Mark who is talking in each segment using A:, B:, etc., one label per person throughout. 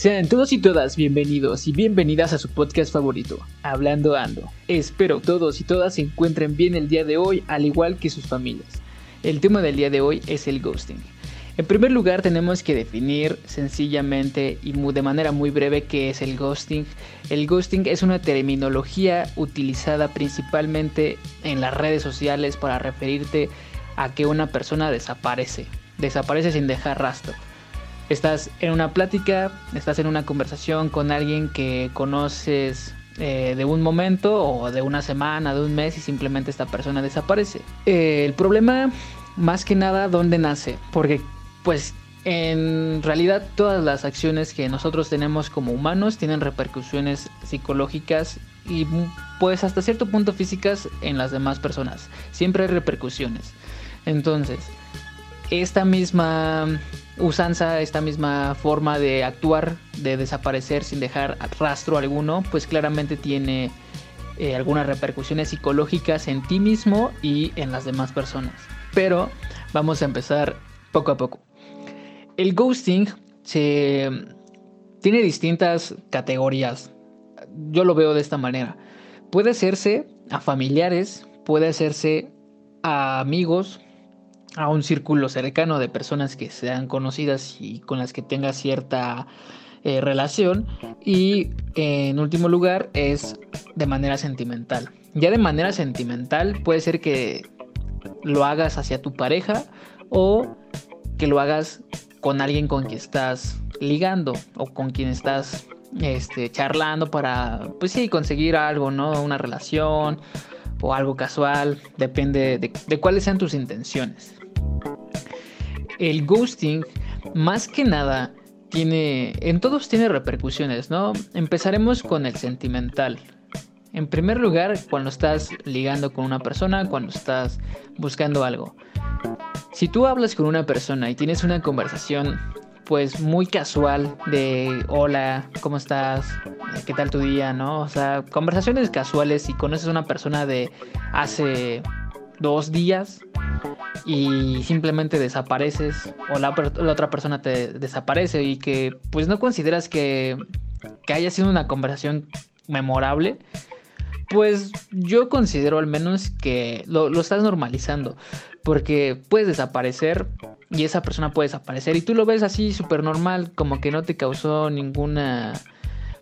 A: Sean todos y todas bienvenidos y bienvenidas a su podcast favorito, Hablando Ando. Espero todos y todas se encuentren bien el día de hoy, al igual que sus familias. El tema del día de hoy es el ghosting. En primer lugar tenemos que definir sencillamente y de manera muy breve qué es el ghosting. El ghosting es una terminología utilizada principalmente en las redes sociales para referirte a que una persona desaparece, desaparece sin dejar rastro. Estás en una plática, estás en una conversación con alguien que conoces eh, de un momento o de una semana, de un mes y simplemente esta persona desaparece. Eh, el problema más que nada dónde nace, porque pues en realidad todas las acciones que nosotros tenemos como humanos tienen repercusiones psicológicas y pues hasta cierto punto físicas en las demás personas. Siempre hay repercusiones. Entonces, esta misma usanza, esta misma forma de actuar, de desaparecer sin dejar rastro alguno, pues claramente tiene eh, algunas repercusiones psicológicas en ti mismo y en las demás personas. Pero vamos a empezar poco a poco. El ghosting se, tiene distintas categorías. Yo lo veo de esta manera. Puede hacerse a familiares, puede hacerse a amigos, a un círculo cercano de personas que sean conocidas y con las que tenga cierta eh, relación. Y en último lugar es de manera sentimental. Ya de manera sentimental puede ser que lo hagas hacia tu pareja o que lo hagas con alguien con quien estás ligando o con quien estás este, charlando para, pues sí, conseguir algo, ¿no? Una relación o algo casual, depende de, de cuáles sean tus intenciones el ghosting, más que nada, tiene. En todos tiene repercusiones, ¿no? Empezaremos con el sentimental. En primer lugar, cuando estás ligando con una persona, cuando estás buscando algo. Si tú hablas con una persona y tienes una conversación pues muy casual de hola, ¿cómo estás? ¿Qué tal tu día? ¿No? O sea, conversaciones casuales y conoces a una persona de hace dos días, y simplemente desapareces o la, otra persona te desaparece y que pues no consideras que, que haya sido una conversación memorable, pues yo considero al menos que lo, lo estás normalizando. Porque puedes desaparecer y esa persona puede desaparecer y tú lo ves así súper normal, como que no te causó ninguna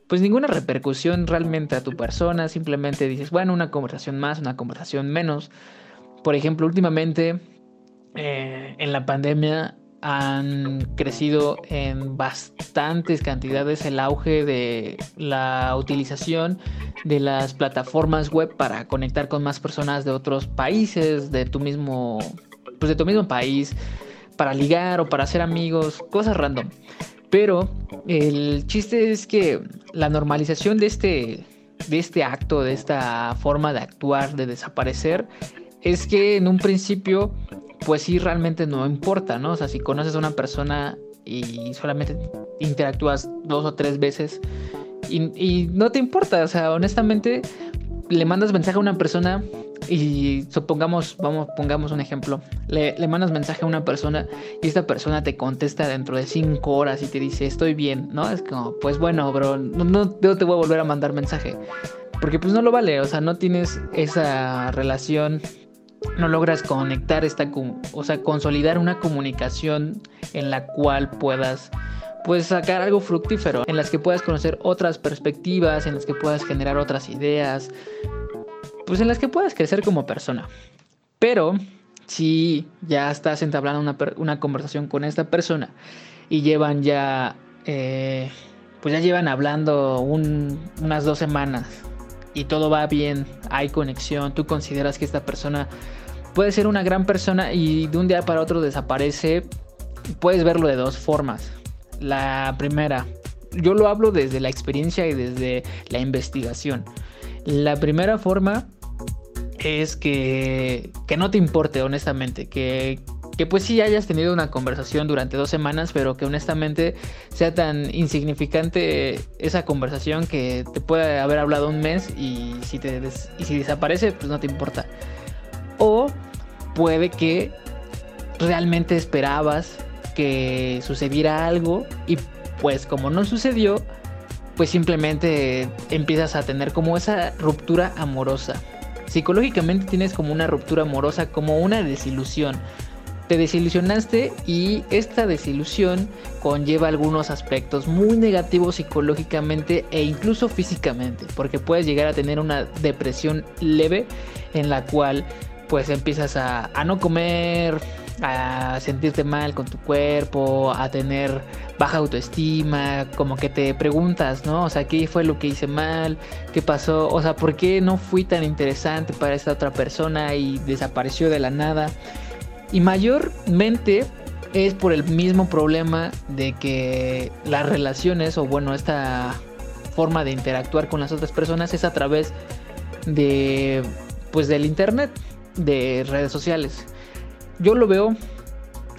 A: pues ninguna repercusión realmente a tu persona, simplemente dices, bueno, una conversación más, una conversación menos. Por ejemplo, últimamente eh, en la pandemia han crecido en bastantes cantidades el auge de la utilización de las plataformas web para conectar con más personas de otros países, de tu mismo, pues de tu mismo país, para ligar o para hacer amigos, cosas random. Pero el chiste es que la normalización de este, de este acto, de esta forma de actuar, de desaparecer, es que en un principio pues sí realmente no importa, ¿no? O sea, si conoces a una persona y solamente interactúas dos o tres veces y, no te importa, o sea, honestamente le mandas mensaje a una persona y supongamos, vamos, pongamos un ejemplo, le, mandas mensaje a una persona y esta persona te contesta dentro de cinco horas y te dice estoy bien, ¿no? Es como, pues bueno, bro, no, no te voy a volver a mandar mensaje. Porque pues no lo vale, o sea, no tienes esa relación no logras conectar esta, o sea, consolidar una comunicación en la cual puedas pues sacar algo fructífero, en las que puedas conocer otras perspectivas, en las que puedas generar otras ideas, pues en las que puedas crecer como persona. Pero si ya estás entablando una, una conversación con esta persona y llevan ya, eh, pues ya llevan hablando unas dos semanas y todo va bien, hay conexión, tú consideras que esta persona puede ser una gran persona y de un día para otro desaparece, puedes verlo de dos formas. La primera, yo lo hablo desde la experiencia y desde la investigación. La primera forma es que, que no te importe, honestamente, que, que pues sí hayas tenido una conversación durante dos semanas, pero que honestamente sea tan insignificante esa conversación que te puede haber hablado un mes y si, y si desaparece, pues no te importa. O puede que realmente esperabas que sucediera algo y pues como no sucedió, pues simplemente empiezas a tener como esa ruptura amorosa. Psicológicamente tienes como una ruptura amorosa, como una desilusión. Te desilusionaste y esta desilusión conlleva algunos aspectos muy negativos psicológicamente e incluso físicamente, porque puedes llegar a tener una depresión leve en la cual pues empiezas a, a no comer, a sentirte mal con tu cuerpo, a tener baja autoestima, como que te preguntas, ¿no? O sea, ¿qué fue lo que hice mal? ¿Qué pasó? O sea, ¿por qué no fui tan interesante para esta otra persona y desapareció de la nada? Y mayormente es por el mismo problema de que las relaciones o bueno, esta forma de interactuar con las otras personas es a través de pues del internet, de redes sociales. Yo lo veo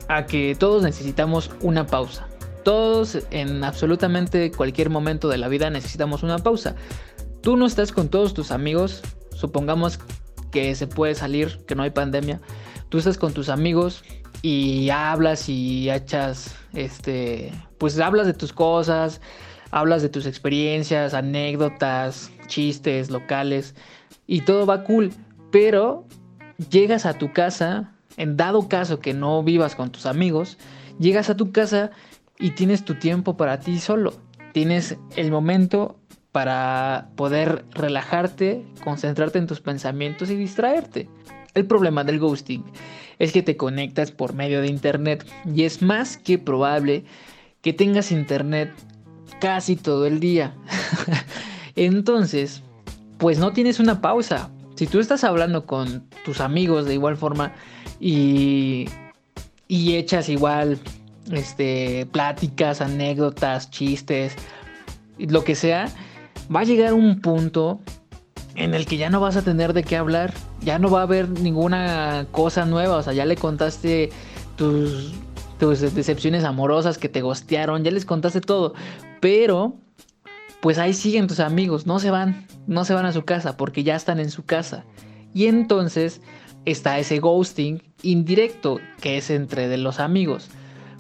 A: a que todos necesitamos una pausa. Todos en absolutamente cualquier momento de la vida necesitamos una pausa. Tú no estás con todos tus amigos, supongamos que se puede salir, que no hay pandemia tú estás con tus amigos y hablas y echas, este, pues hablas de tus cosas, hablas de tus experiencias, anécdotas, chistes locales y todo va cool, pero llegas a tu casa, en dado caso que no vivas con tus amigos, llegas a tu casa y tienes tu tiempo para ti solo, tienes el momento para poder relajarte, concentrarte en tus pensamientos y distraerte. El problema del ghosting es que te conectas por medio de internet y es más que probable que tengas internet casi todo el día. Entonces, pues no tienes una pausa. Si tú estás hablando con tus amigos de igual forma y, y echas igual este, pláticas, anécdotas, chistes, lo que sea, va a llegar un punto en el que ya no vas a tener de qué hablar, ya no va a haber ninguna cosa nueva, o sea, ya le contaste tus, tus decepciones amorosas que te gostearon, ya les contaste todo, pero pues ahí siguen tus amigos, no se van, no se van a su casa porque ya están en su casa. Y entonces está ese ghosting indirecto que es entre de los amigos.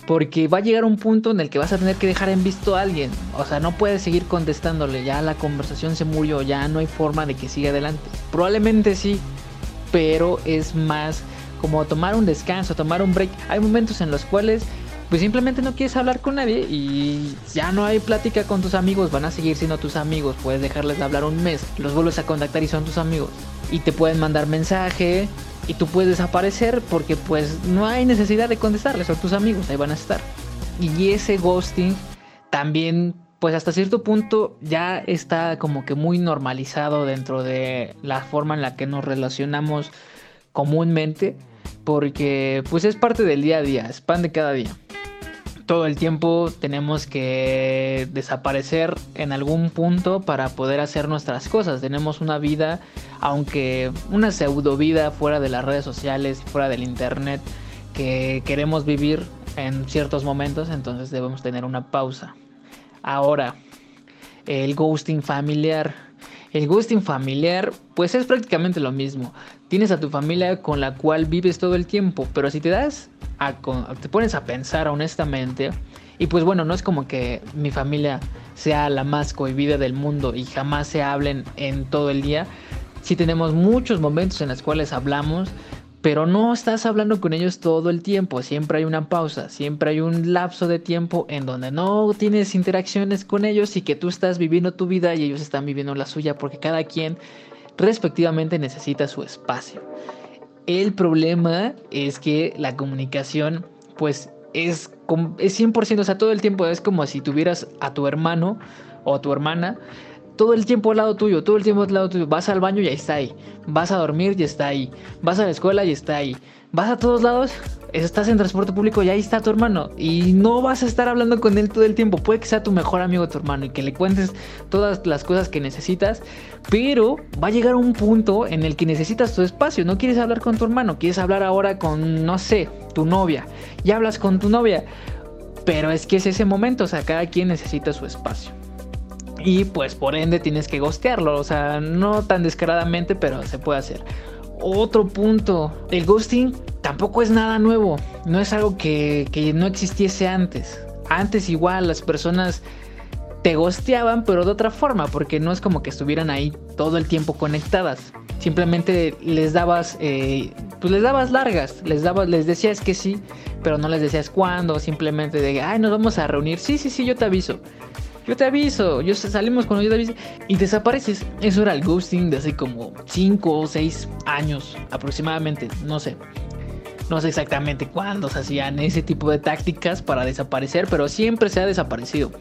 A: Porque va a llegar un punto en el que vas a tener que dejar en visto a alguien. O sea, no puedes seguir contestándole. Ya la conversación se murió. Ya no hay forma de que siga adelante. Probablemente sí. Pero es más como tomar un descanso, tomar un break. Hay momentos en los cuales pues simplemente no quieres hablar con nadie y ya no hay plática con tus amigos, van a seguir siendo tus amigos, puedes dejarles de hablar un mes, los vuelves a contactar y son tus amigos. Y te pueden mandar mensaje, y tú puedes desaparecer porque pues no hay necesidad de contestarles, son tus amigos, ahí van a estar. Y ese ghosting también pues hasta cierto punto ya está como que muy normalizado dentro de la forma en la que nos relacionamos comúnmente porque pues es parte del día a día, es pan de cada día todo el tiempo tenemos que desaparecer en algún punto para poder hacer nuestras cosas. Tenemos una vida, aunque una pseudo vida fuera de las redes sociales, fuera del internet, que queremos vivir en ciertos momentos, entonces debemos tener una pausa. Ahora, el ghosting familiar. El ghosting familiar, pues es prácticamente lo mismo. Tienes a tu familia con la cual vives todo el tiempo, pero si te das te pones a pensar honestamente, y pues bueno, no es como que mi familia sea la más cohibida del mundo y jamás se hablen en todo el día. Si tenemos muchos momentos en los cuales hablamos, pero no estás hablando con ellos todo el tiempo, siempre hay una pausa, siempre hay un lapso de tiempo en donde no tienes interacciones con ellos y que tú estás viviendo tu vida y ellos están viviendo la suya porque cada quien respectivamente necesita su espacio. El problema es que la comunicación, pues, es, es 100%, o sea, todo el tiempo es como si tuvieras a tu hermano o a tu hermana todo el tiempo al lado tuyo, todo el tiempo al lado tuyo. Vas al baño y ahí está ahí. Vas a dormir y está ahí. Vas a la escuela y está ahí. Vas a todos lados estás en transporte público y ahí está tu hermano. Y no vas a estar hablando con él todo el tiempo. Puede que sea tu mejor amigo tu hermano y que le cuentes todas las cosas que necesitas. Pero va a llegar un punto en el que necesitas tu espacio. No quieres hablar con tu hermano. Quieres hablar ahora con, no sé, tu novia. Y hablas con tu novia. Pero es que es ese momento. O sea, cada quien necesita su espacio. Y pues por ende tienes que gostearlo. O sea, no tan descaradamente, pero se puede hacer. Otro punto, el ghosting tampoco es nada nuevo, no es algo que, no existiese antes. antes igual las personas te gosteaban, pero de otra forma, porque no es como que estuvieran ahí todo el tiempo conectadas. Simplemente les dabas, eh, pues les dabas largas, les dabas, les decías que sí, pero no les decías cuándo, simplemente de, ay, nos vamos a reunir, sí, sí, sí, yo te aviso. Yo te aviso, yo salimos cuando yo te aviso y desapareces. Eso era el ghosting de hace como 5 o 6 años aproximadamente, no sé. No sé exactamente cuándo se hacían ese tipo de tácticas para desaparecer, pero siempre se ha desaparecido.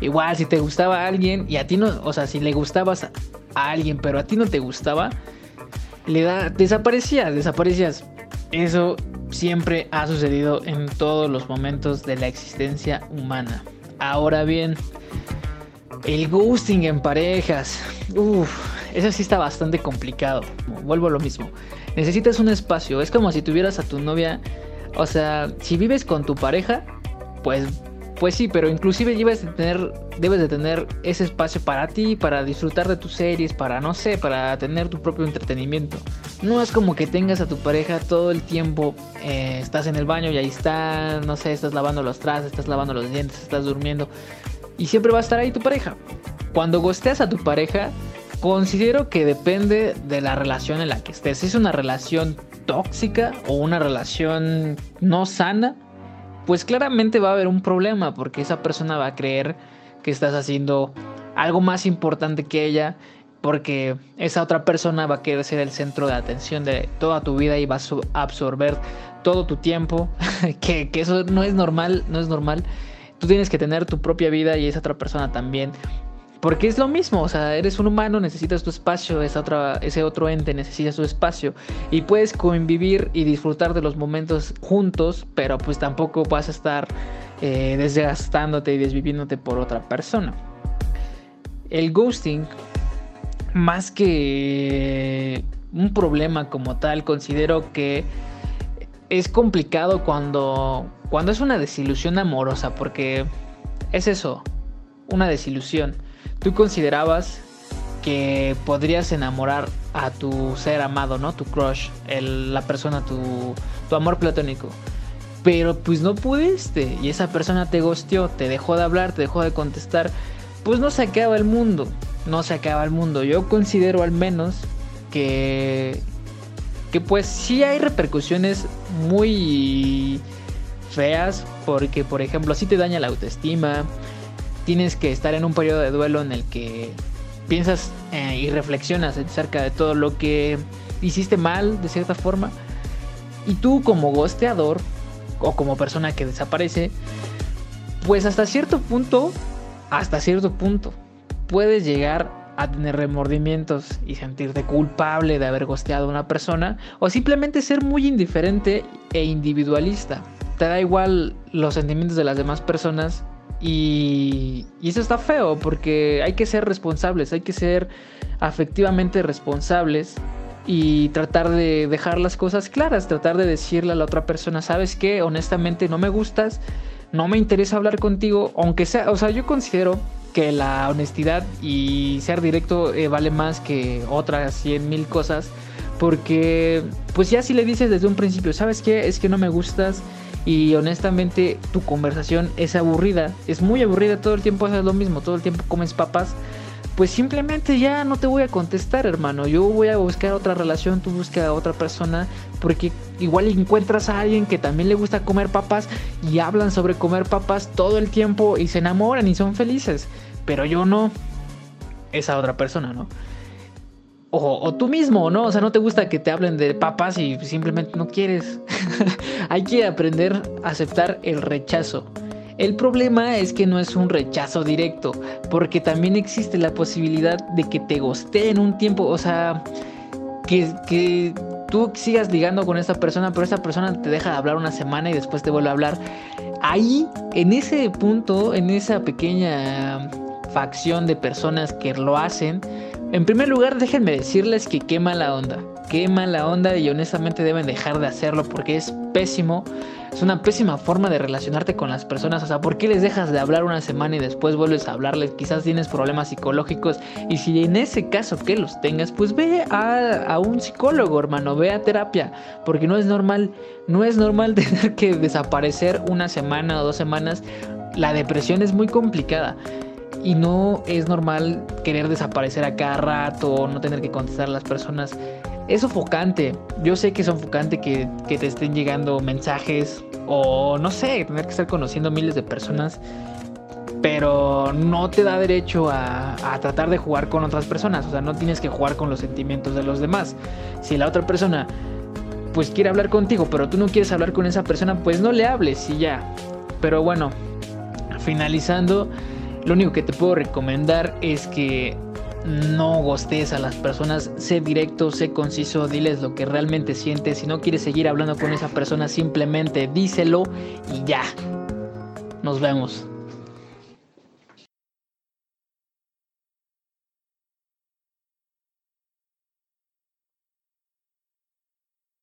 A: Igual, si te gustaba a alguien y a ti no, o sea, si le gustabas a alguien, pero a ti no te gustaba, le da, desaparecías, desaparecías. Eso siempre ha sucedido en todos los momentos de la existencia humana. Ahora bien, el ghosting en parejas. Uff, eso sí está bastante complicado. Vuelvo a lo mismo necesitas un espacio. Es como si tuvieras a tu novia, o sea, si vives con tu pareja, pues pues sí, pero inclusive debes de tener, debes de tener ese espacio para ti, para disfrutar de tus series, para no sé, para tener tu propio entretenimiento. No es como que tengas a tu pareja todo el tiempo, eh, estás en el baño y ahí está, no sé, estás lavando los trastes, estás lavando los dientes, estás durmiendo y siempre va a estar ahí tu pareja. Cuando gosteas a tu pareja, Considero que depende de la relación en la que estés. Si es una relación tóxica o una relación no sana, pues claramente va a haber un problema porque esa persona va a creer que estás haciendo algo más importante que ella porque esa otra persona va a querer ser el centro de atención de toda tu vida y va a absorber todo tu tiempo, que, que, eso no es normal, no es normal. Tú tienes que tener tu propia vida y esa otra persona también. Porque es lo mismo, o sea, eres un humano, necesitas tu espacio, esa otra, ese otro ente necesita su espacio y puedes convivir y disfrutar de los momentos juntos, pero pues tampoco vas a estar eh, desgastándote y desviviéndote por otra persona. El ghosting, más que un problema como tal, considero que es complicado cuando, cuando es una desilusión amorosa, porque es eso, una desilusión tú considerabas que podrías enamorar a tu ser amado, ¿no? Tu crush, la persona, tu, tu amor platónico. Pero pues no pudiste y esa persona te gosteó, te dejó de hablar, te dejó de contestar. Pues no se acaba el mundo, no se acaba el mundo. Yo considero al menos que que pues sí hay repercusiones muy feas porque por ejemplo si te daña la autoestima, tienes que estar en un periodo de duelo en el que piensas eh, y reflexionas acerca de todo lo que hiciste mal de cierta forma. Y tú como gosteador o como persona que desaparece, pues hasta cierto punto, hasta cierto punto, puedes llegar a tener remordimientos y sentirte culpable de haber gosteado a una persona o simplemente ser muy indiferente e individualista. Te da igual los sentimientos de las demás personas y, eso está feo porque hay que ser responsables, hay que ser afectivamente responsables y tratar de dejar las cosas claras, tratar de decirle a la otra persona, sabes qué, honestamente no me gustas, no me interesa hablar contigo, aunque sea, o sea, yo considero que la honestidad y ser directo eh, vale más que otras cien mil cosas, porque pues ya si le dices desde un principio, sabes qué, es que no me gustas, y honestamente tu conversación es aburrida, es muy aburrida, todo el tiempo haces lo mismo, todo el tiempo comes papas, pues simplemente ya no te voy a contestar, hermano. Yo voy a buscar otra relación, tú busca a otra persona, porque igual encuentras a alguien que también le gusta comer papas y hablan sobre comer papas todo el tiempo y se enamoran y son felices, pero yo no, esa otra persona, ¿no? O, tú mismo, ¿no? O sea, no te gusta que te hablen de papas y simplemente no quieres. Hay que aprender a aceptar el rechazo. El problema es que no es un rechazo directo, porque también existe la posibilidad de que te en un tiempo, o sea, que, que tú sigas ligando con esa persona, pero esa persona te deja de hablar una semana y después te vuelve a hablar. Ahí, en ese punto, en esa pequeña facción de personas que lo hacen, en primer lugar, déjenme decirles que qué mala onda. Qué mala onda y honestamente deben dejar de hacerlo porque es pésimo. Es una pésima forma de relacionarte con las personas. O sea, ¿por qué les dejas de hablar una semana y después vuelves a hablarles? Quizás tienes problemas psicológicos. Y si en ese caso que los tengas, pues ve a, un psicólogo, hermano. Ve a terapia. Porque no es normal. No es normal tener que desaparecer una semana o dos semanas La depresión es muy complicada y no es normal querer desaparecer a cada rato, no tener que contestar a las personas. Es sofocante. Yo sé que es sofocante que, que te estén llegando mensajes o no sé, tener que estar conociendo miles de personas pero no te da derecho a, a, tratar de jugar con otras personas, o sea, no tienes que jugar con los sentimientos de los demás. Si la otra persona pues quiere hablar contigo, pero tú no quieres hablar con esa persona, pues no le hables y ya. Pero bueno, finalizando, lo único que te puedo recomendar es que no gostes a las personas, sé directo, sé conciso, diles lo que realmente sientes. Si no quieres seguir hablando con esa persona, simplemente díselo y ya. Nos vemos.